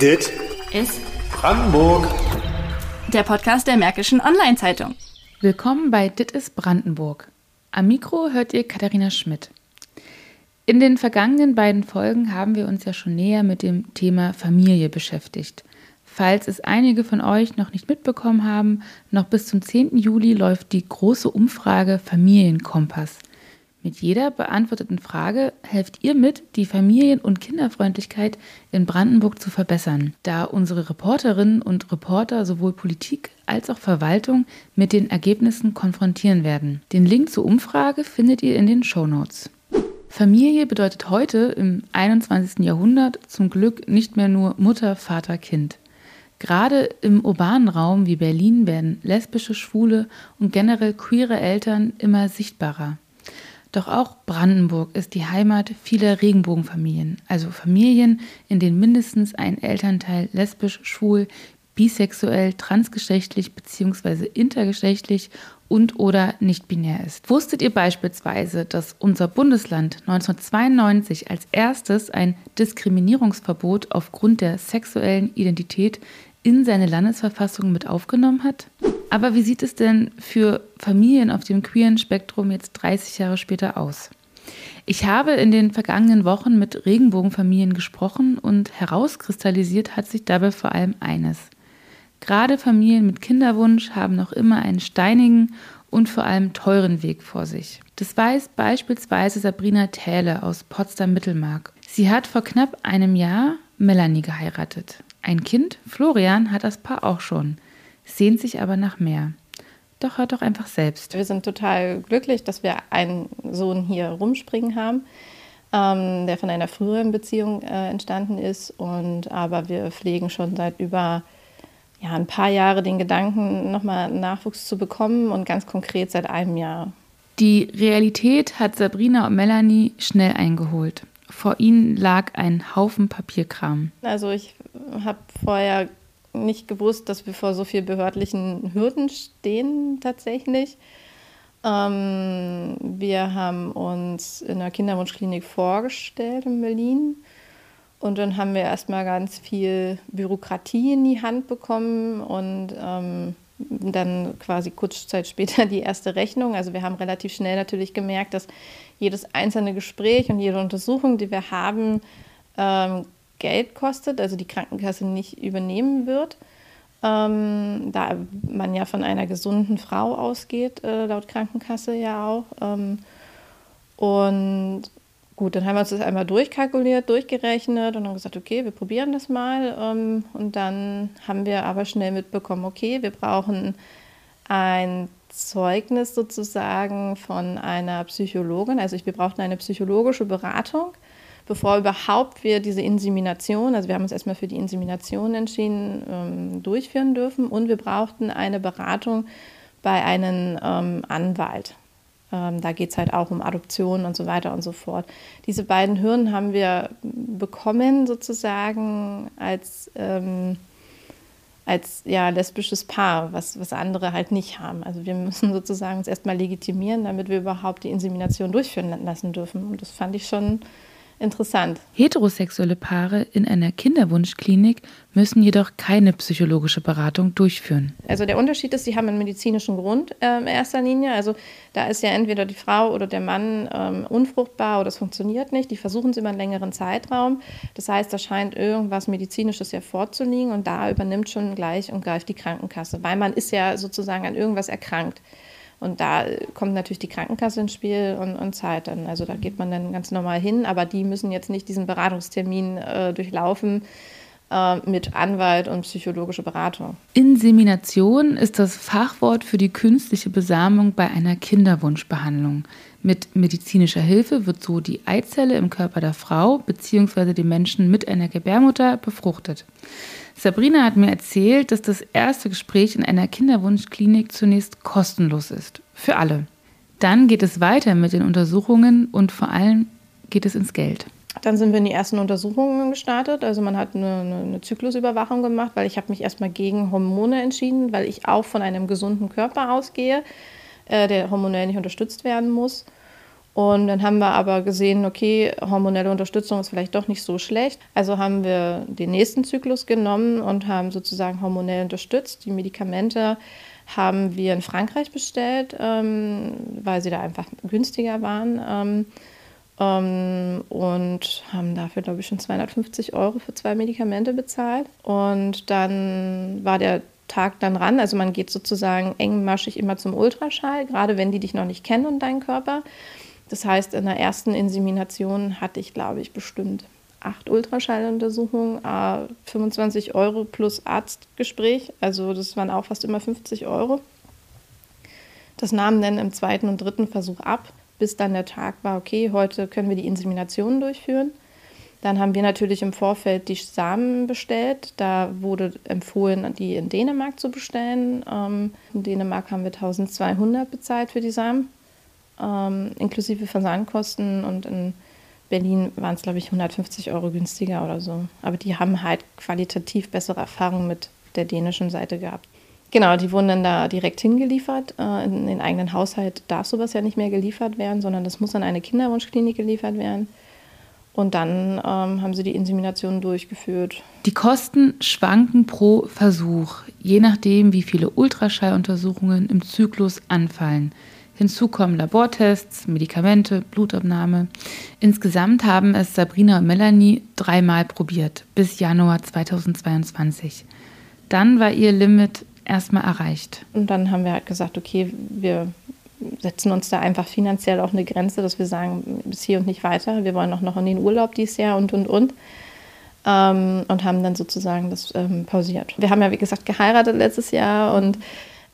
Dit ist Brandenburg. der Podcast der Märkischen Online-Zeitung. Willkommen bei Dit ist Brandenburg. Am Mikro hört ihr Katharina Schmidt. In den vergangenen beiden Folgen haben wir uns ja schon näher mit dem Thema Familie beschäftigt. Falls es einige von euch noch nicht mitbekommen haben, noch bis zum 10. Juli läuft die große Umfrage Familienkompass. Mit jeder beantworteten Frage helft ihr mit, die Familien- und Kinderfreundlichkeit in Brandenburg zu verbessern, da unsere Reporterinnen und Reporter sowohl Politik als auch Verwaltung mit den Ergebnissen konfrontieren werden. Den Link zur Umfrage findet ihr in den Show Notes. Familie bedeutet heute im 21. Jahrhundert zum Glück nicht mehr nur Mutter, Vater, Kind. Gerade im urbanen Raum wie Berlin werden lesbische, schwule und generell queere Eltern immer sichtbarer. Doch auch Brandenburg ist die Heimat vieler Regenbogenfamilien, also Familien, in denen mindestens ein Elternteil lesbisch, schwul, bisexuell, transgeschlechtlich bzw. intergeschlechtlich und oder nicht binär ist. Wusstet ihr beispielsweise, dass unser Bundesland 1992 als erstes ein Diskriminierungsverbot aufgrund der sexuellen Identität in seine Landesverfassung mit aufgenommen hat? Aber wie sieht es denn für Familien auf dem queeren Spektrum jetzt 30 Jahre später aus? Ich habe in den vergangenen Wochen mit Regenbogenfamilien gesprochen und herauskristallisiert hat sich dabei vor allem eines. Gerade Familien mit Kinderwunsch haben noch immer einen steinigen und vor allem teuren Weg vor sich. Das weiß beispielsweise Sabrina Tähle aus Potsdam-Mittelmark. Sie hat vor knapp einem Jahr Melanie geheiratet. Ein Kind, Florian, hat das Paar auch schon, sehnt sich aber nach mehr. Doch hört doch einfach selbst. Wir sind total glücklich, dass wir einen Sohn hier rumspringen haben, ähm, der von einer früheren Beziehung äh, entstanden ist. Und aber wir pflegen schon seit über ja, ein paar Jahren den Gedanken, nochmal Nachwuchs zu bekommen und ganz konkret seit einem Jahr. Die Realität hat Sabrina und Melanie schnell eingeholt. Vor ihnen lag ein Haufen Papierkram. Also ich habe vorher nicht gewusst, dass wir vor so vielen behördlichen Hürden stehen tatsächlich. Ähm, wir haben uns in der Kinderwunschklinik vorgestellt in Berlin und dann haben wir erstmal ganz viel Bürokratie in die Hand bekommen und ähm, dann quasi kurz Zeit später die erste Rechnung. Also wir haben relativ schnell natürlich gemerkt, dass jedes einzelne Gespräch und jede Untersuchung, die wir haben, ähm, Geld kostet, also die Krankenkasse nicht übernehmen wird. Ähm, da man ja von einer gesunden Frau ausgeht, äh, laut Krankenkasse ja auch. Ähm, und gut, dann haben wir uns das einmal durchkalkuliert, durchgerechnet und haben gesagt, okay, wir probieren das mal. Ähm, und dann haben wir aber schnell mitbekommen, okay, wir brauchen ein Zeugnis sozusagen von einer Psychologin. Also wir brauchten eine psychologische Beratung bevor überhaupt wir diese Insemination, also wir haben uns erstmal für die Insemination entschieden, ähm, durchführen dürfen. Und wir brauchten eine Beratung bei einem ähm, Anwalt. Ähm, da geht es halt auch um Adoption und so weiter und so fort. Diese beiden Hürden haben wir bekommen sozusagen als, ähm, als ja, lesbisches Paar, was, was andere halt nicht haben. Also wir müssen sozusagen uns erstmal legitimieren, damit wir überhaupt die Insemination durchführen lassen dürfen. Und das fand ich schon interessant. Heterosexuelle Paare in einer Kinderwunschklinik müssen jedoch keine psychologische Beratung durchführen. Also der Unterschied ist, sie haben einen medizinischen Grund äh, in erster Linie. Also da ist ja entweder die Frau oder der Mann ähm, unfruchtbar oder es funktioniert nicht. Die versuchen es über einen längeren Zeitraum. Das heißt, da scheint irgendwas Medizinisches ja vorzuliegen und da übernimmt schon gleich und greift die Krankenkasse, weil man ist ja sozusagen an irgendwas erkrankt. Und da kommt natürlich die Krankenkasse ins Spiel und, und zahlt dann. Also da geht man dann ganz normal hin, aber die müssen jetzt nicht diesen Beratungstermin äh, durchlaufen äh, mit Anwalt und psychologische Beratung. Insemination ist das Fachwort für die künstliche Besamung bei einer Kinderwunschbehandlung. Mit medizinischer Hilfe wird so die Eizelle im Körper der Frau bzw. dem Menschen mit einer Gebärmutter befruchtet. Sabrina hat mir erzählt, dass das erste Gespräch in einer Kinderwunschklinik zunächst kostenlos ist. Für alle. Dann geht es weiter mit den Untersuchungen und vor allem geht es ins Geld. Dann sind wir in die ersten Untersuchungen gestartet. Also man hat eine, eine, Zyklusüberwachung gemacht, weil ich habe mich erstmal gegen Hormone entschieden, weil ich auch von einem gesunden Körper ausgehe, äh, der hormonell nicht unterstützt werden muss. Und dann haben wir aber gesehen, okay, hormonelle Unterstützung ist vielleicht doch nicht so schlecht. Also haben wir den nächsten Zyklus genommen und haben sozusagen hormonell unterstützt. Die Medikamente haben wir in Frankreich bestellt, ähm, weil sie da einfach günstiger waren. Ähm, ähm, und haben dafür, glaube ich, schon 250 Euro für zwei Medikamente bezahlt. Und dann war der Tag dann ran. Also man geht sozusagen engmaschig immer zum Ultraschall, gerade wenn die dich noch nicht kennen und deinen Körper. Das heißt, in der ersten Insemination hatte ich, glaube ich, bestimmt acht Ultraschalluntersuchungen, 25 Euro plus Arztgespräch. Also das waren auch fast immer 50 Euro. Das nahm dann im zweiten und dritten Versuch ab, bis dann der Tag war, okay, heute können wir die Insemination durchführen. Dann haben wir natürlich im Vorfeld die Samen bestellt. Da wurde empfohlen, die in Dänemark zu bestellen. Ähm, in Dänemark haben wir 1200 bezahlt für die Samen ähm, inklusive Versandkosten und in Berlin waren es, glaube ich, 150 Euro günstiger oder so. Aber die haben halt qualitativ bessere Erfahrungen mit der dänischen Seite gehabt. Genau, die wurden dann da direkt hingeliefert. Äh, in den eigenen Haushalt darf sowas ja nicht mehr geliefert werden, sondern das muss an eine Kinderwunschklinik geliefert werden. Und dann ähm, haben sie die Insemination durchgeführt. Die Kosten schwanken pro Versuch, je nachdem, wie viele Ultraschalluntersuchungen im Zyklus anfallen. Hinzu kommen Labortests, Medikamente, Blutabnahme. Insgesamt haben es Sabrina und Melanie dreimal probiert, bis Januar 2022. Dann war ihr Limit erstmal erreicht. Und dann haben wir halt gesagt, okay, wir setzen uns da einfach finanziell auch eine Grenze, dass wir sagen, bis hier und nicht weiter. Wir wollen auch noch in den Urlaub dieses Jahr und, und, und. Ähm, und haben dann sozusagen das ähm, pausiert. Wir haben ja, wie gesagt, geheiratet letztes Jahr und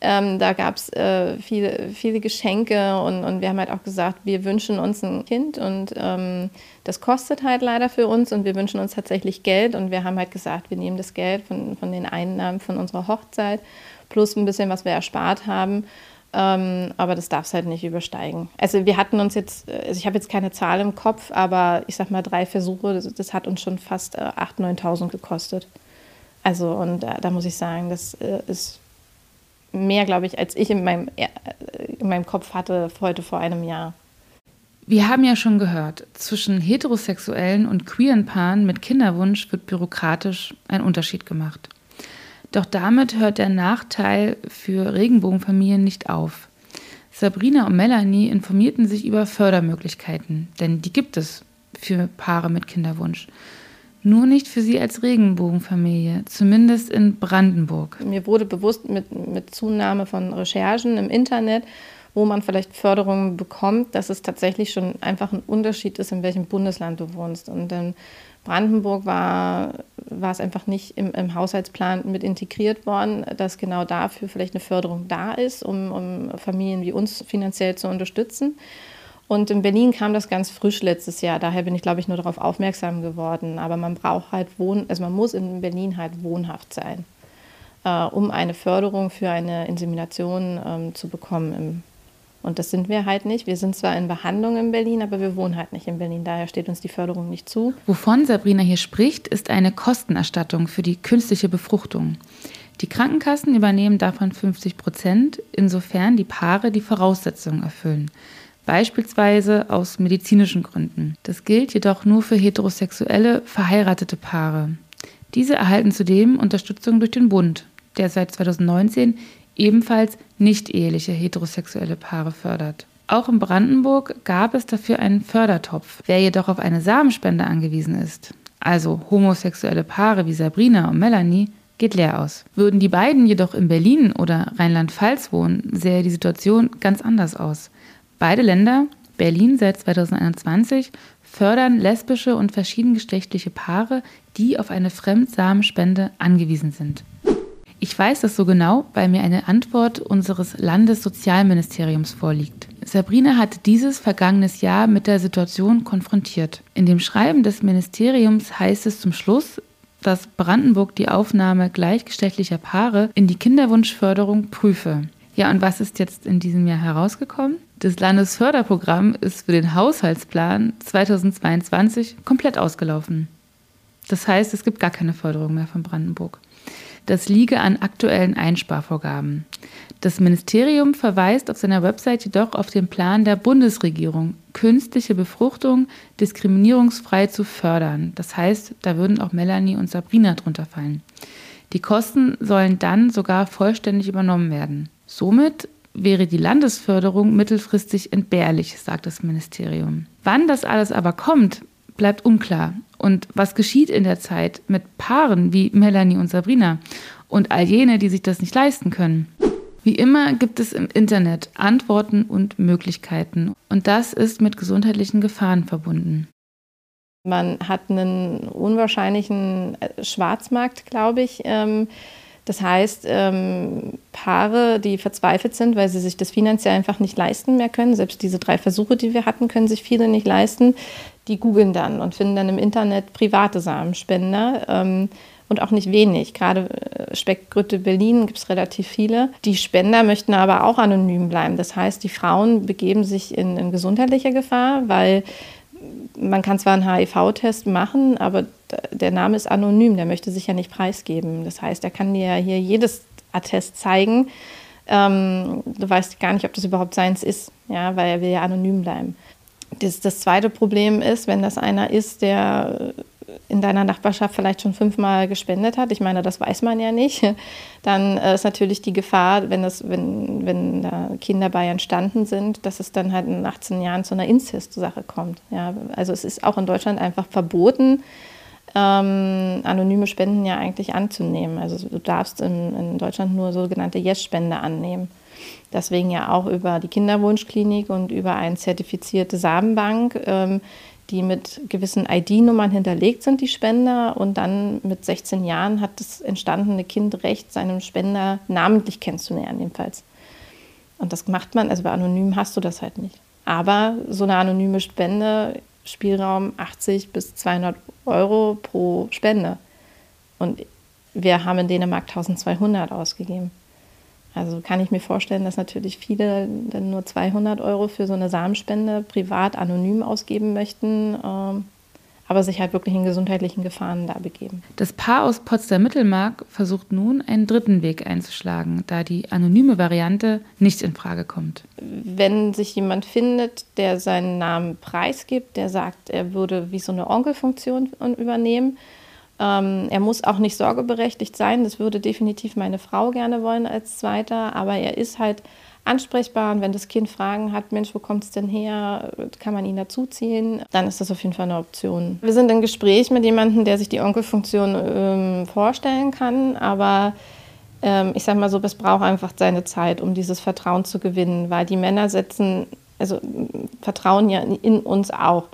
ähm, da gab es äh, viele, viele Geschenke und, und wir haben halt auch gesagt, wir wünschen uns ein Kind und ähm, das kostet halt leider für uns und wir wünschen uns tatsächlich Geld und wir haben halt gesagt, wir nehmen das Geld von, von den Einnahmen von unserer Hochzeit plus ein bisschen, was wir erspart haben. Ähm, aber das darf es halt nicht übersteigen. Also wir hatten uns jetzt, also ich habe jetzt keine Zahl im Kopf, aber ich sag mal drei Versuche, das, das hat uns schon fast äh, 8.000, 9.000 gekostet. Also und äh, da muss ich sagen, das äh, ist mehr, glaube ich, als ich in meinem, äh, in meinem Kopf hatte heute vor einem Jahr. Wir haben ja schon gehört, zwischen heterosexuellen und queeren Paaren mit Kinderwunsch wird bürokratisch ein Unterschied gemacht. Doch damit hört der Nachteil für Regenbogenfamilien nicht auf. Sabrina und Melanie informierten sich über Fördermöglichkeiten, denn die gibt es für Paare mit Kinderwunsch. Nur nicht für sie als Regenbogenfamilie, zumindest in Brandenburg. Mir wurde bewusst mit, mit Zunahme von Recherchen im Internet, wo man vielleicht Förderungen bekommt, dass es tatsächlich schon einfach ein Unterschied ist, in welchem Bundesland du wohnst. Und in Brandenburg war, war es einfach nicht im, im Haushaltsplan mit integriert worden, dass genau dafür vielleicht eine Förderung da ist, um, um Familien wie uns finanziell zu unterstützen. Und in Berlin kam das ganz frisch letztes Jahr. Daher bin ich, glaube ich, nur darauf aufmerksam geworden. Aber man braucht halt Wohn, also man muss in Berlin halt wohnhaft sein, äh, um eine Förderung für eine Insemination ähm, zu bekommen. Im, und das sind wir halt nicht. Wir sind zwar in Behandlung in Berlin, aber wir wohnen halt nicht in Berlin. Daher steht uns die Förderung nicht zu. Wovon Sabrina hier spricht, ist eine Kostenerstattung für die künstliche Befruchtung. Die Krankenkassen übernehmen davon 50 Prozent, insofern die Paare die Voraussetzungen erfüllen beispielsweise aus medizinischen Gründen. Das gilt jedoch nur für heterosexuelle, verheiratete Paare. Diese erhalten zudem Unterstützung durch den Bund, der seit 2019 ebenfalls nicht eheliche heterosexuelle Paare fördert. Auch in Brandenburg gab es dafür einen Fördertopf. Wer jedoch auf eine Samenspende angewiesen ist, also homosexuelle Paare wie Sabrina und Melanie, geht leer aus. Würden die beiden jedoch in Berlin oder Rheinland-Pfalz wohnen, sähe die Situation ganz anders aus. Beide Länder, Berlin seit 2021, fördern lesbische und verschiedengeschlechtliche Paare, die auf eine Fremdsamenspende angewiesen sind. Ich weiß das so genau, weil mir eine Antwort unseres Landessozialministeriums vorliegt. Sabrina hat dieses vergangenes Jahr mit der Situation konfrontiert. In dem Schreiben des Ministeriums heißt es zum Schluss, dass Brandenburg die Aufnahme gleichgeschlechtlicher Paare in die Kinderwunschförderung prüfe. Ja, und was ist jetzt in diesem Jahr herausgekommen? Das Landesförderprogramm ist für den Haushaltsplan 2022 komplett ausgelaufen. Das heißt, es gibt gar keine Förderung mehr von Brandenburg. das liege an aktuellen Einsparvorgaben. Das Ministerium verweist auf seiner Website jedoch auf den Plan der Bundesregierung, künstliche Befruchtung diskriminierungsfrei zu fördern. Das heißt, da würden auch Melanie und Sabrina drunter fallen. Die Kosten sollen dann sogar vollständig übernommen werden. Somit wäre die Landesförderung mittelfristig entbehrlich, sagt das Ministerium. Wann das alles aber kommt, bleibt unklar. Und was geschieht in der Zeit mit Paaren wie Melanie und Sabrina und all jene, die sich das nicht leisten können? Wie immer gibt es im Internet Antworten und Möglichkeiten und das ist mit gesundheitlichen Gefahren verbunden. Man hat einen unwahrscheinlichen Schwarzmarkt, glaube ich. Ähm, das heißt, ähm, Paare, die verzweifelt sind, weil sie sich das finanziell einfach nicht leisten mehr können, selbst diese drei Versuche, die wir hatten, können sich viele nicht leisten, die googeln dann und finden dann im Internet private Samenspender ähm, und auch nicht wenig. Gerade äh, Speckgrütte Berlin gibt es relativ viele. Die Spender möchten aber auch anonym bleiben. Das heißt, die Frauen begeben sich in, in gesundheitliche Gefahr, weil man kann zwar einen HIV-Test machen, aber der Name ist anonym, der möchte sich ja nicht preisgeben. Das heißt, er kann dir ja hier jedes Attest zeigen. Ähm, du weißt gar nicht, ob das überhaupt seins ist, ja, weil er will ja anonym bleiben. Das, das zweite Problem ist, wenn das einer ist, der in deiner Nachbarschaft vielleicht schon fünfmal gespendet hat, ich meine, das weiß man ja nicht, dann äh, ist natürlich die Gefahr, wenn, das, wenn, wenn da Kinder bei entstanden sind, dass es dann halt in 18 Jahren zu einer Inzest-Sache kommt. Ja, also es ist auch in Deutschland einfach verboten, ähm, anonyme Spenden ja eigentlich anzunehmen. Also du darfst in, in Deutschland nur sogenannte Yes-Spende annehmen. Deswegen ja auch über die Kinderwunschklinik und über eine zertifizierte Samenbank. Ähm, die mit gewissen ID-Nummern hinterlegt sind, die Spender. Und dann mit 16 Jahren hat das entstandene Kind Recht, seinen Spender namentlich kennenzulernen, jedenfalls. Und das macht man, also bei Anonym hast du das halt nicht. Aber so eine anonyme Spende, Spielraum 80 bis 200 Euro pro Spende. Und wir haben in Dänemark 1200 ausgegeben. Also kann ich mir vorstellen, dass natürlich viele dann nur 200 Euro für so eine Samenspende privat anonym ausgeben möchten, ähm, aber sich halt wirklich in gesundheitlichen Gefahren da begeben. Das Paar aus Potsdam-Mittelmark versucht nun einen dritten Weg einzuschlagen, da die anonyme Variante nicht in Frage kommt. Wenn sich jemand findet, der seinen Namen preisgibt, der sagt, er würde wie so eine Onkelfunktion übernehmen, ähm, er muss auch nicht sorgeberechtigt sein. Das würde definitiv meine Frau gerne wollen als Zweiter. Aber er ist halt ansprechbar. Und wenn das Kind Fragen hat, Mensch, wo kommt es denn her? Kann man ihn dazuziehen? Dann ist das auf jeden Fall eine Option. Wir sind im Gespräch mit jemandem, der sich die Onkelfunktion ähm, vorstellen kann. Aber ähm, ich sage mal so, es braucht einfach seine Zeit, um dieses Vertrauen zu gewinnen. Weil die Männer setzen, also vertrauen ja in uns auch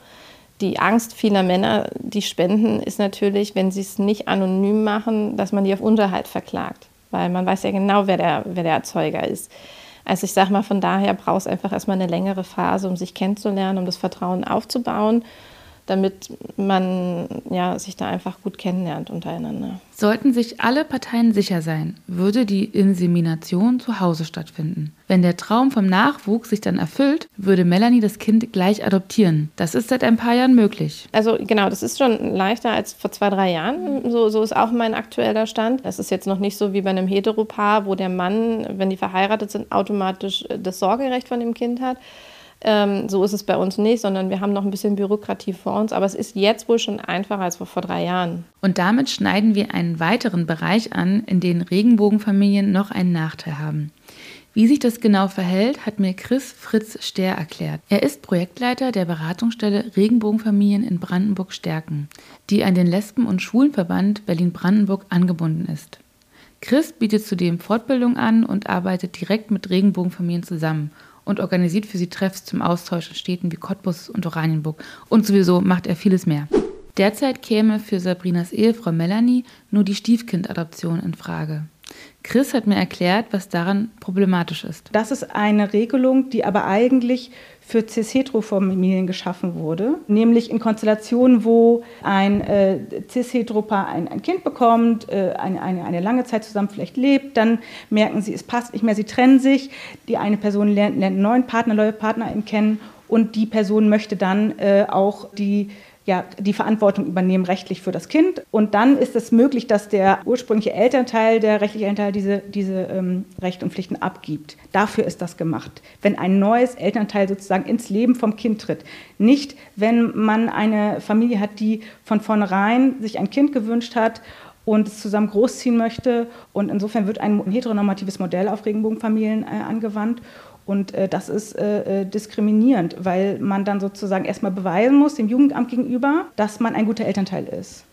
die Angst vieler Männer, die spenden, ist natürlich, wenn sie es nicht anonym machen, dass man die auf Unterhalt verklagt. Weil man weiß ja genau, wer der, wer der Erzeuger ist. Also ich sage mal, von daher braucht es einfach erstmal eine längere Phase, um sich kennenzulernen, um das Vertrauen aufzubauen damit man ja, sich da einfach gut kennenlernt untereinander. Sollten sich alle Parteien sicher sein, würde die Insemination zu Hause stattfinden. Wenn der Traum vom Nachwuchs sich dann erfüllt, würde Melanie das Kind gleich adoptieren. Das ist seit ein paar Jahren möglich. Also genau, das ist schon leichter als vor zwei, drei Jahren. So, so ist auch mein aktueller Stand. Das ist jetzt noch nicht so wie bei einem Heteropaar, wo der Mann, wenn die verheiratet sind, automatisch das Sorgerecht von dem Kind hat ähm, so ist es bei uns nicht, sondern wir haben noch ein bisschen Bürokratie vor uns. Aber es ist jetzt wohl schon einfacher als vor, drei Jahren. Und damit schneiden wir einen weiteren Bereich an, in dem Regenbogenfamilien noch einen Nachteil haben. Wie sich das genau verhält, hat mir Chris Fritz Ster erklärt. Er ist Projektleiter der Beratungsstelle Regenbogenfamilien in Brandenburg Stärken, die an den Lesben- und Schwulenverband Berlin-Brandenburg angebunden ist. Chris bietet zudem Fortbildung an und arbeitet direkt mit Regenbogenfamilien zusammen und organisiert für sie Treffs zum Austausch in Städten wie Cottbus und Oranienburg. Und sowieso macht er vieles mehr. Derzeit käme für Sabrinas Ehefrau Melanie nur die Stiefkindadoption in Frage. Chris hat mir erklärt, was daran problematisch ist. Das ist eine Regelung, die aber eigentlich für cis-hetero-Familien geschaffen wurde, nämlich in Konstellationen, wo ein äh, cis-hetero-Paar ein, ein, Kind bekommt, äh, eine, eine, eine, lange Zeit zusammen vielleicht lebt, dann merken sie, es passt nicht mehr, sie trennen sich, die eine Person lernt, lernt einen neuen Partner, neue Partnerin kennen und die Person möchte dann äh, auch die ja, die Verantwortung übernehmen rechtlich für das Kind. Und dann ist es möglich, dass der ursprüngliche Elternteil, der rechtliche Elternteil, diese, diese ähm, Rechte und Pflichten abgibt. Dafür ist das gemacht. Wenn ein neues Elternteil sozusagen ins Leben vom Kind tritt. Nicht, wenn man eine Familie hat, die von vornherein sich ein Kind gewünscht hat und es zusammen großziehen möchte. Und insofern wird ein heteronormatives Modell auf Regenbogenfamilien äh, angewandt. Und äh, das ist äh, äh, diskriminierend, weil man dann sozusagen erstmal beweisen muss dem Jugendamt gegenüber, dass man ein guter Elternteil ist.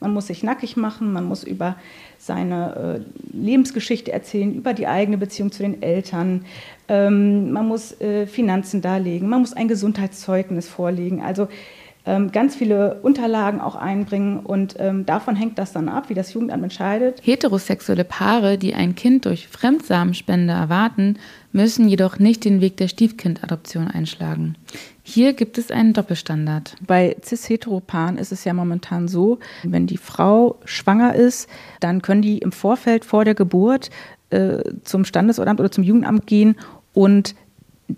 Man muss sich nackig machen, man muss über seine äh, Lebensgeschichte erzählen, über die eigene Beziehung zu den Eltern. Ähm, man muss äh, Finanzen darlegen, man muss ein Gesundheitszeugnis vorlegen. Also ganz viele Unterlagen auch einbringen und ähm, davon hängt das dann ab, wie das Jugendamt entscheidet. Heterosexuelle Paare, die ein Kind durch Fremdsamenspende erwarten, müssen jedoch nicht den Weg der Stiefkindadoption einschlagen. Hier gibt es einen Doppelstandard. Bei cis-heteropaaren ist es ja momentan so, wenn die Frau schwanger ist, dann können die im Vorfeld vor der Geburt äh, zum Standesamt oder zum Jugendamt gehen und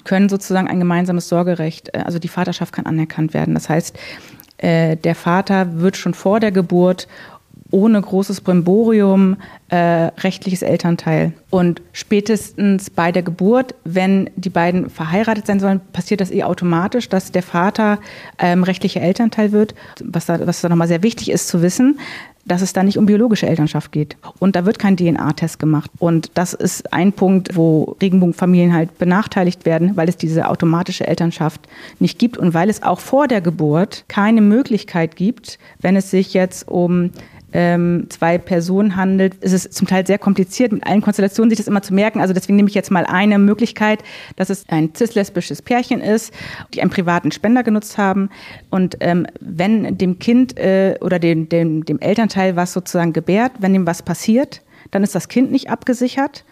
können sozusagen ein gemeinsames Sorgerecht, äh, also die Vaterschaft kann anerkannt werden. Das heißt, äh, der Vater wird schon vor der Geburt ohne großes Brimborium äh, rechtliches Elternteil. Und spätestens bei der Geburt, wenn die beiden verheiratet sein sollen, passiert das eh automatisch, dass der Vater ähm, rechtlicher Elternteil wird. Was da, was da nochmal sehr wichtig ist zu wissen, dass es da nicht um biologische Elternschaft geht. Und da wird kein DNA-Test gemacht. Und das ist ein Punkt, wo Regenbogenfamilien halt benachteiligt werden, weil es diese automatische Elternschaft nicht gibt und weil es auch vor der Geburt keine Möglichkeit gibt, wenn es sich jetzt um ähm, zwei Personen handelt, ist es zum Teil sehr kompliziert, mit allen Konstellationen sich das immer zu merken. Also deswegen nehme ich jetzt mal eine Möglichkeit, dass es ein cis-lesbisches Pärchen ist, die einen privaten Spender genutzt haben. Und ähm, wenn dem Kind äh, oder dem, dem, dem Elternteil was sozusagen gebärt, wenn dem was passiert, dann ist das Kind nicht abgesichert.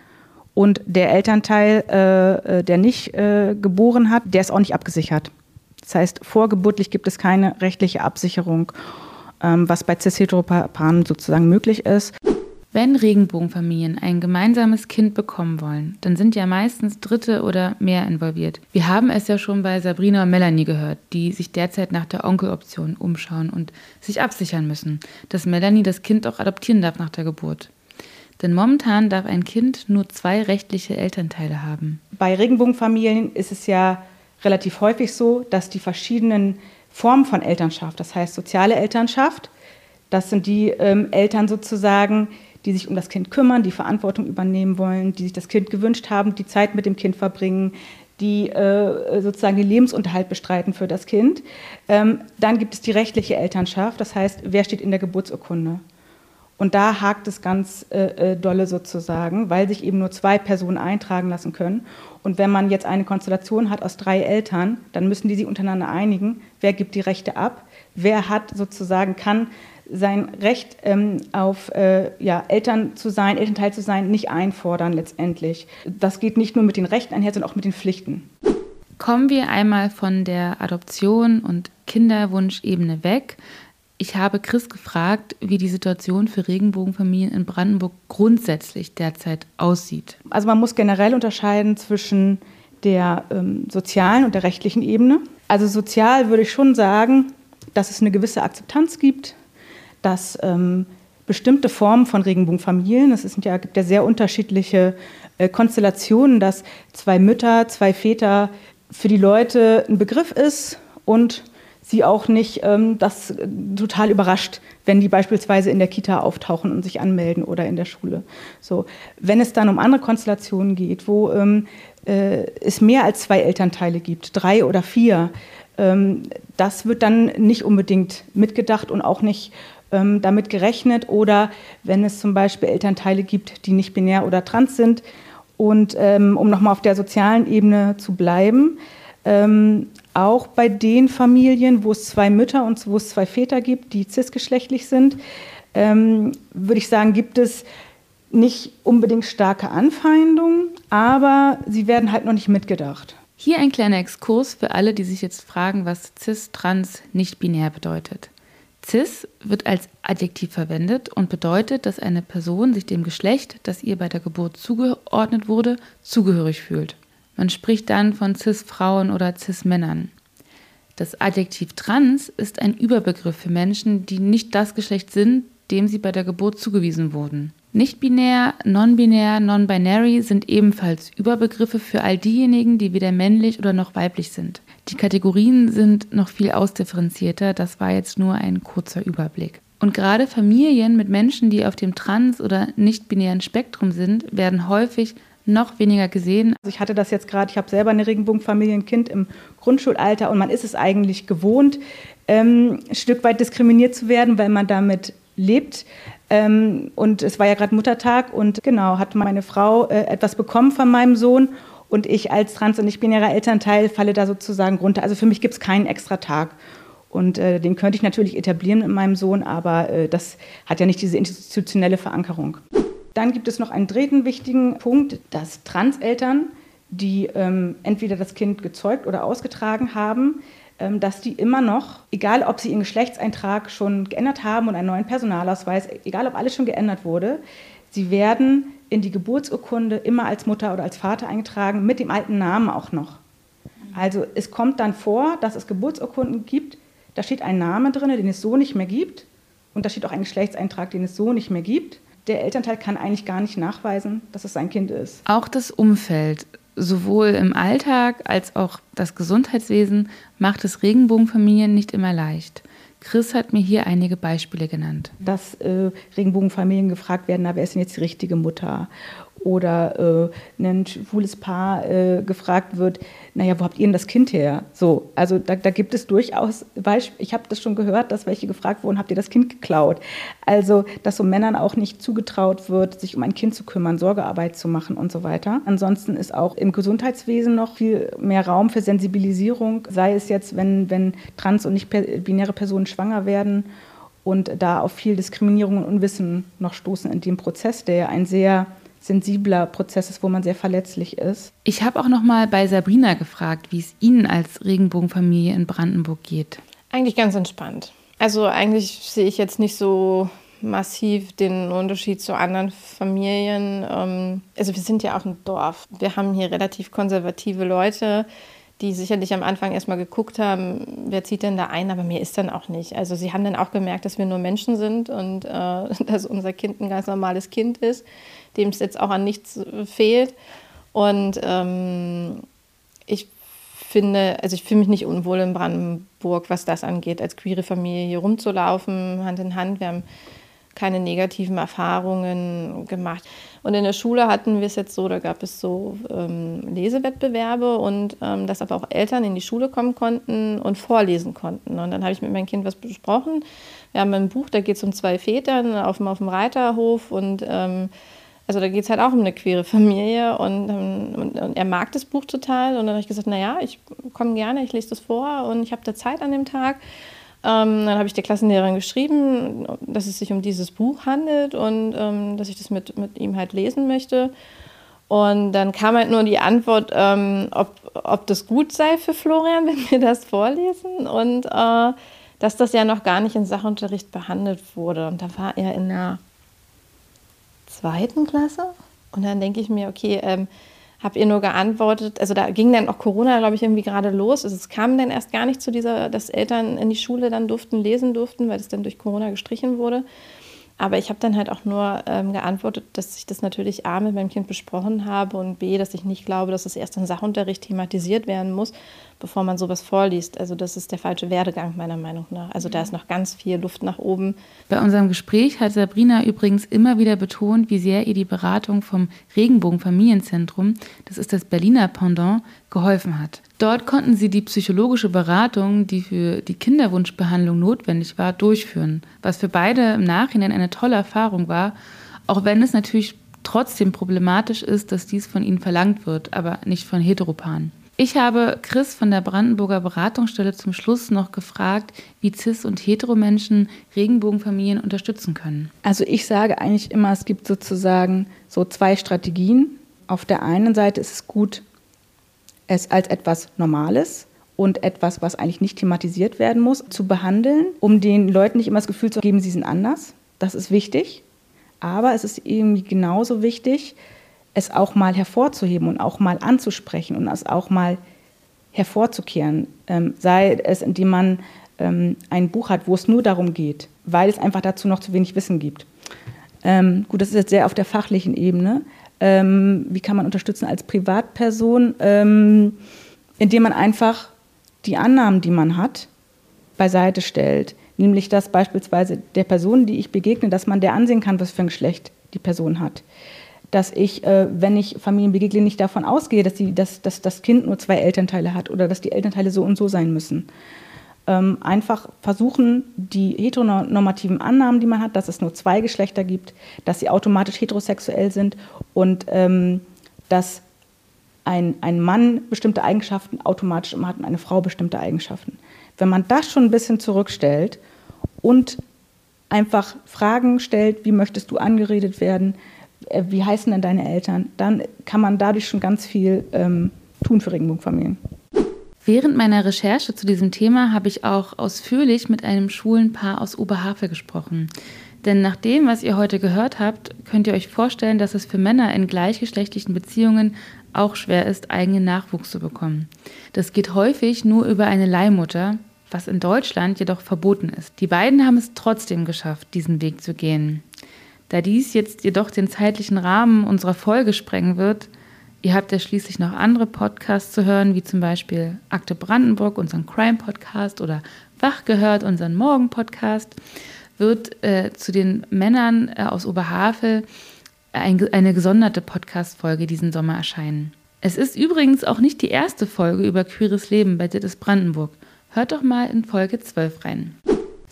Und der Elternteil, äh, äh der nicht äh, geboren hat, der ist auch nicht abgesichert. Das heißt, vorgeburtlich gibt es keine rechtliche Absicherung. Ähm, was bei cis-heteropaaren sozusagen möglich ist. Wenn Regenbogenfamilien ein gemeinsames Kind bekommen wollen, dann sind ja meistens Dritte oder mehr involviert. Wir haben es ja schon bei Sabrina und Melanie gehört, die sich derzeit nach der Onkeloption umschauen und sich absichern müssen, dass Melanie das Kind auch adoptieren darf nach der Geburt. Denn momentan darf ein Kind nur zwei rechtliche Elternteile haben. Bei Regenbogenfamilien ist es ja relativ häufig so, dass die verschiedenen Form von Elternschaft, das heißt soziale Elternschaft. Das sind die ähm, Eltern sozusagen, die sich um das Kind kümmern, die Verantwortung übernehmen wollen, die sich das Kind gewünscht haben, die Zeit mit dem Kind verbringen, die äh, sozusagen den Lebensunterhalt bestreiten für das Kind. Ähm, dann gibt es die rechtliche Elternschaft, das heißt, wer steht in der Geburtsurkunde? Und da hakt es ganz äh, äh dolle sozusagen, weil sich eben nur zwei Personen eintragen lassen können. Und wenn man jetzt eine Konstellation hat aus drei Eltern, dann müssen die sich untereinander einigen, wer gibt die Rechte ab, wer hat sozusagen, kann sein Recht ähm, auf äh, ja, Eltern zu sein, Elternteil zu sein, nicht einfordern letztendlich. Das geht nicht nur mit den Rechten einher, sondern auch mit den Pflichten. Kommen wir einmal von der Adoption und Kinderwunschebene weg ich habe Chris gefragt, wie die Situation für Regenbogenfamilien in Brandenburg grundsätzlich derzeit aussieht. Also man muss generell unterscheiden zwischen der ähm, sozialen und der rechtlichen Ebene. Also sozial würde ich schon sagen, dass es eine gewisse Akzeptanz gibt, dass ähm, bestimmte Formen von Regenbogenfamilien, es ja, gibt ja sehr unterschiedliche äh, Konstellationen, dass zwei Mütter, zwei Väter für die Leute ein Begriff ist und sie auch nicht ähm, das äh, total überrascht, wenn die beispielsweise in der Kita auftauchen und sich anmelden oder in der Schule. So, wenn es dann um andere Konstellationen geht, wo ähm, äh, es mehr als zwei Elternteile gibt, drei oder vier, ähm, das wird dann nicht unbedingt mitgedacht und auch nicht ähm, damit gerechnet. Oder wenn es zum Beispiel Elternteile gibt, die nicht binär oder trans sind. Und ähm, um nochmal auf der sozialen Ebene zu bleiben, ähm, auch bei den Familien, wo es zwei Mütter und wo es zwei Väter gibt, die cisgeschlechtlich sind, ähm, würde ich sagen, gibt es nicht unbedingt starke Anfeindungen, aber sie werden halt noch nicht mitgedacht. Hier ein kleiner Exkurs für alle, die sich jetzt fragen, was cis, trans, nicht binär bedeutet. Cis wird als Adjektiv verwendet und bedeutet, dass eine Person sich dem Geschlecht, das ihr bei der Geburt zugeordnet wurde, zugehörig fühlt. Man spricht dann von Cis-Frauen oder Cis-Männern. Das Adjektiv trans ist ein Überbegriff für Menschen, die nicht das Geschlecht sind, dem sie bei der Geburt zugewiesen wurden. Nicht-binär, non-binär, non-binary sind ebenfalls Überbegriffe für all diejenigen, die weder männlich oder noch weiblich sind. Die Kategorien sind noch viel ausdifferenzierter, das war jetzt nur ein kurzer Überblick. Und gerade Familien mit Menschen, die auf dem trans- oder nicht-binären Spektrum sind, werden häufig noch weniger gesehen. Also ich hatte das jetzt gerade, ich habe selber eine Regenbogenfamilie, ein Kind im Grundschulalter und man ist es eigentlich gewohnt, ähm, ein Stück weit diskriminiert zu werden, weil man damit lebt. Ähm, und es war ja gerade Muttertag und genau, hat meine Frau äh, etwas bekommen von meinem Sohn und ich als trans- und nicht-binärer Elternteil falle da sozusagen runter. Also für mich gibt es keinen extra Tag. Und äh, den könnte ich natürlich etablieren mit meinem Sohn, aber äh, das hat ja nicht diese institutionelle Verankerung. Dann gibt es noch einen dritten wichtigen Punkt, dass Transeltern, die ähm, entweder das Kind gezeugt oder ausgetragen haben, ähm, dass die immer noch, egal ob sie ihren Geschlechtseintrag schon geändert haben und einen neuen Personalausweis, egal ob alles schon geändert wurde, sie werden in die Geburtsurkunde immer als Mutter oder als Vater eingetragen, mit dem alten Namen auch noch. Also es kommt dann vor, dass es Geburtsurkunden gibt, da steht ein Name drin, den es so nicht mehr gibt. Und da steht auch ein Geschlechtseintrag, den es so nicht mehr gibt. Der Elternteil kann eigentlich gar nicht nachweisen, dass es sein Kind ist. Auch das Umfeld, sowohl im Alltag als auch das Gesundheitswesen, macht es Regenbogenfamilien nicht immer leicht. Chris hat mir hier einige Beispiele genannt. Dass äh, Regenbogenfamilien gefragt werden, na, wer ist denn jetzt die richtige Mutter? Oder äh, ein schwules Paar äh, gefragt wird, naja, wo habt ihr denn das Kind her? So, also da, da gibt es durchaus Beispiele, ich habe das schon gehört, dass welche gefragt wurden, habt ihr das Kind geklaut? Also, dass so Männern auch nicht zugetraut wird, sich um ein Kind zu kümmern, Sorgearbeit zu machen und so weiter. Ansonsten ist auch im Gesundheitswesen noch viel mehr Raum für Sensibilisierung, sei es jetzt, wenn, wenn trans- und nicht-binäre Personen schwanger werden und da auf viel Diskriminierung und Unwissen noch stoßen in dem Prozess, der ja ein sehr sensibler Prozess ist, wo man sehr verletzlich ist. Ich habe auch noch mal bei Sabrina gefragt, wie es Ihnen als Regenbogenfamilie in Brandenburg geht. Eigentlich ganz entspannt. Also eigentlich sehe ich jetzt nicht so massiv den Unterschied zu anderen Familien. Ähm, also wir sind ja auch ein Dorf. Wir haben hier relativ konservative Leute, die sicherlich am Anfang erstmal geguckt haben, wer zieht denn da ein, aber mir ist dann auch nicht. Also sie haben dann auch gemerkt, dass wir nur Menschen sind und äh, dass unser Kind ein ganz normales Kind ist dem es jetzt auch an nichts fehlt. Und ähm, ich finde, also ich fühle mich nicht unwohl in Brandenburg, was das angeht, als queere Familie hier rumzulaufen, Hand in Hand. Wir haben keine negativen Erfahrungen gemacht. Und in der Schule hatten wir es jetzt so, da gab es so ähm, Lesewettbewerbe und ähm, dass aber auch Eltern in die Schule kommen konnten und vorlesen konnten. Und dann habe ich mit meinem Kind was besprochen. Wir haben ein Buch, da geht es um zwei Väter auf dem, auf dem Reiterhof und ähm, also da geht es halt auch um eine queere Familie und, ähm, und, und, er mag das Buch total. Und dann habe ich gesagt, naja, ich komme gerne, ich lese das vor und ich habe da Zeit an dem Tag. Ähm, dann habe ich der Klassenlehrerin geschrieben, dass es sich um dieses Buch handelt und ähm, dass ich das mit, mit ihm halt lesen möchte. Und dann kam halt nur die Antwort, ähm, ob, ob das gut sei für Florian, wenn wir das vorlesen und äh, dass das ja noch gar nicht in Sachunterricht behandelt wurde. Und da war er in der zweiten Klasse. Und dann denke ich mir, okay, ähm, habe ihr nur geantwortet, also da ging dann auch Corona, glaube ich, irgendwie gerade los. Also es kam dann erst gar nicht zu dieser, dass Eltern in die Schule dann durften, lesen durften, weil es dann durch Corona gestrichen wurde. Aber ich habe dann halt auch nur ähm, geantwortet, dass ich das natürlich A mit meinem Kind besprochen habe und B, dass ich nicht glaube, dass es erst im Sachunterricht thematisiert werden muss, bevor man sowas vorliest. Also das ist der falsche Werdegang meiner Meinung nach. Also da ist noch ganz viel Luft nach oben. Bei unserem Gespräch hat Sabrina übrigens immer wieder betont, wie sehr ihr die Beratung vom Regenbogen Familienzentrum, das ist das Berliner Pendant, geholfen hat. Dort konnten sie die psychologische Beratung, die für die Kinderwunschbehandlung notwendig war, durchführen, was für beide im Nachhinein eine tolle Erfahrung war, auch wenn es natürlich trotzdem problematisch ist, dass dies von ihnen verlangt wird, aber nicht von Heteropanen. Ich habe Chris von der Brandenburger Beratungsstelle zum Schluss noch gefragt, wie cis- und heteromenschen Regenbogenfamilien unterstützen können. Also ich sage eigentlich immer, es gibt sozusagen so zwei Strategien. Auf der einen Seite ist es gut, es als etwas Normales und etwas, was eigentlich nicht thematisiert werden muss, zu behandeln, um den Leuten nicht immer das Gefühl zu geben, sie sind anders. Das ist wichtig. Aber es ist irgendwie genauso wichtig, es auch mal hervorzuheben und auch mal anzusprechen und es auch mal hervorzukehren, ähm, sei es, indem man ähm, ein Buch hat, wo es nur darum geht, weil es einfach dazu noch zu wenig Wissen gibt. Ähm, gut, das ist jetzt sehr auf der fachlichen Ebene. Ähm, wie kann man unterstützen als Privatperson? Ähm, indem man einfach die Annahmen, die man hat, beiseite stellt. Nämlich, dass beispielsweise der Person, die ich begegne, dass man der ansehen kann, was für ein Geschlecht die Person hat. Dass ich, äh, wenn ich Familien begegne, nicht davon ausgehe, dass, die, dass, dass das Kind nur zwei Elternteile hat oder dass die Elternteile so und so sein müssen. Ähm, einfach versuchen, die heteronormativen Annahmen, die man hat, dass es nur zwei Geschlechter gibt, dass sie automatisch heterosexuell sind und ähm, dass ein, ein Mann bestimmte Eigenschaften automatisch immer hat und eine Frau bestimmte Eigenschaften. Wenn man das schon ein bisschen zurückstellt und einfach Fragen stellt, wie möchtest du angeredet werden, äh, wie heißen denn deine Eltern, dann kann man dadurch schon ganz viel ähm, tun für Regenbogenfamilien. Während meiner Recherche zu diesem Thema habe ich auch ausführlich mit einem schwulen Paar aus Oberhavel gesprochen. Denn nach dem, was ihr heute gehört habt, könnt ihr euch vorstellen, dass es für Männer in gleichgeschlechtlichen Beziehungen auch schwer ist, eigenen Nachwuchs zu bekommen. Das geht häufig nur über eine Leihmutter, was in Deutschland jedoch verboten ist. Die beiden haben es trotzdem geschafft, diesen Weg zu gehen. Da dies jetzt jedoch den zeitlichen Rahmen unserer Folge sprengen wird, ihr habt ja schließlich noch andere Podcasts zu hören, wie zum Beispiel Akte Brandenburg, unseren Crime-Podcast oder Wach gehört, unseren Morgen-Podcast, wird äh, zu den Männern äh, aus Oberhavel ein, eine gesonderte Podcast-Folge diesen Sommer erscheinen. Es ist übrigens auch nicht die erste Folge über queeres Leben bei Dittis Brandenburg. Hört doch mal in Folge 12 rein.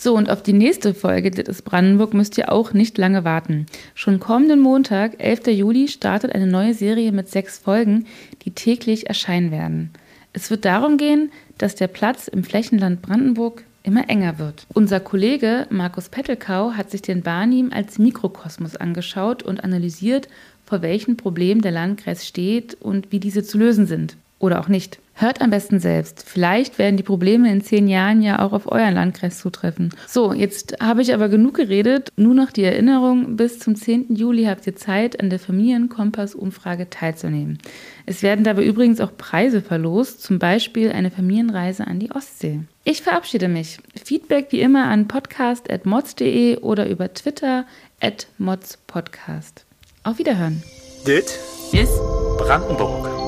So, und auf die nächste Folge Dittis Brandenburg müsst ihr auch nicht lange warten. Schon kommenden Montag, 11. Juli, startet eine neue Serie mit sechs Folgen, die täglich erscheinen werden. Es wird darum gehen, dass der Platz im Flächenland Brandenburg immer enger wird. Unser Kollege Markus Pettelkau hat sich den Barnim als Mikrokosmos angeschaut und analysiert, vor welchen Problemen der Landkreis steht und wie diese zu lösen sind. Oder auch nicht. Hört am besten selbst. Vielleicht werden die Probleme in zehn Jahren ja auch auf euren Landkreis zutreffen. So, jetzt habe ich aber genug geredet. Nur noch die Erinnerung, bis zum 10. Juli habt ihr Zeit, an der Familienkompass-Umfrage teilzunehmen. Es werden dabei übrigens auch Preise verlost, zum Beispiel eine Familienreise an die Ostsee. Ich verabschiede mich. Feedback wie immer an podcast.mods.de oder über Twitter at modspodcast. Auf Wiederhören. Dit ist Brandenburg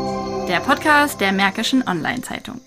der Podcast der Märkischen Online-Zeitung.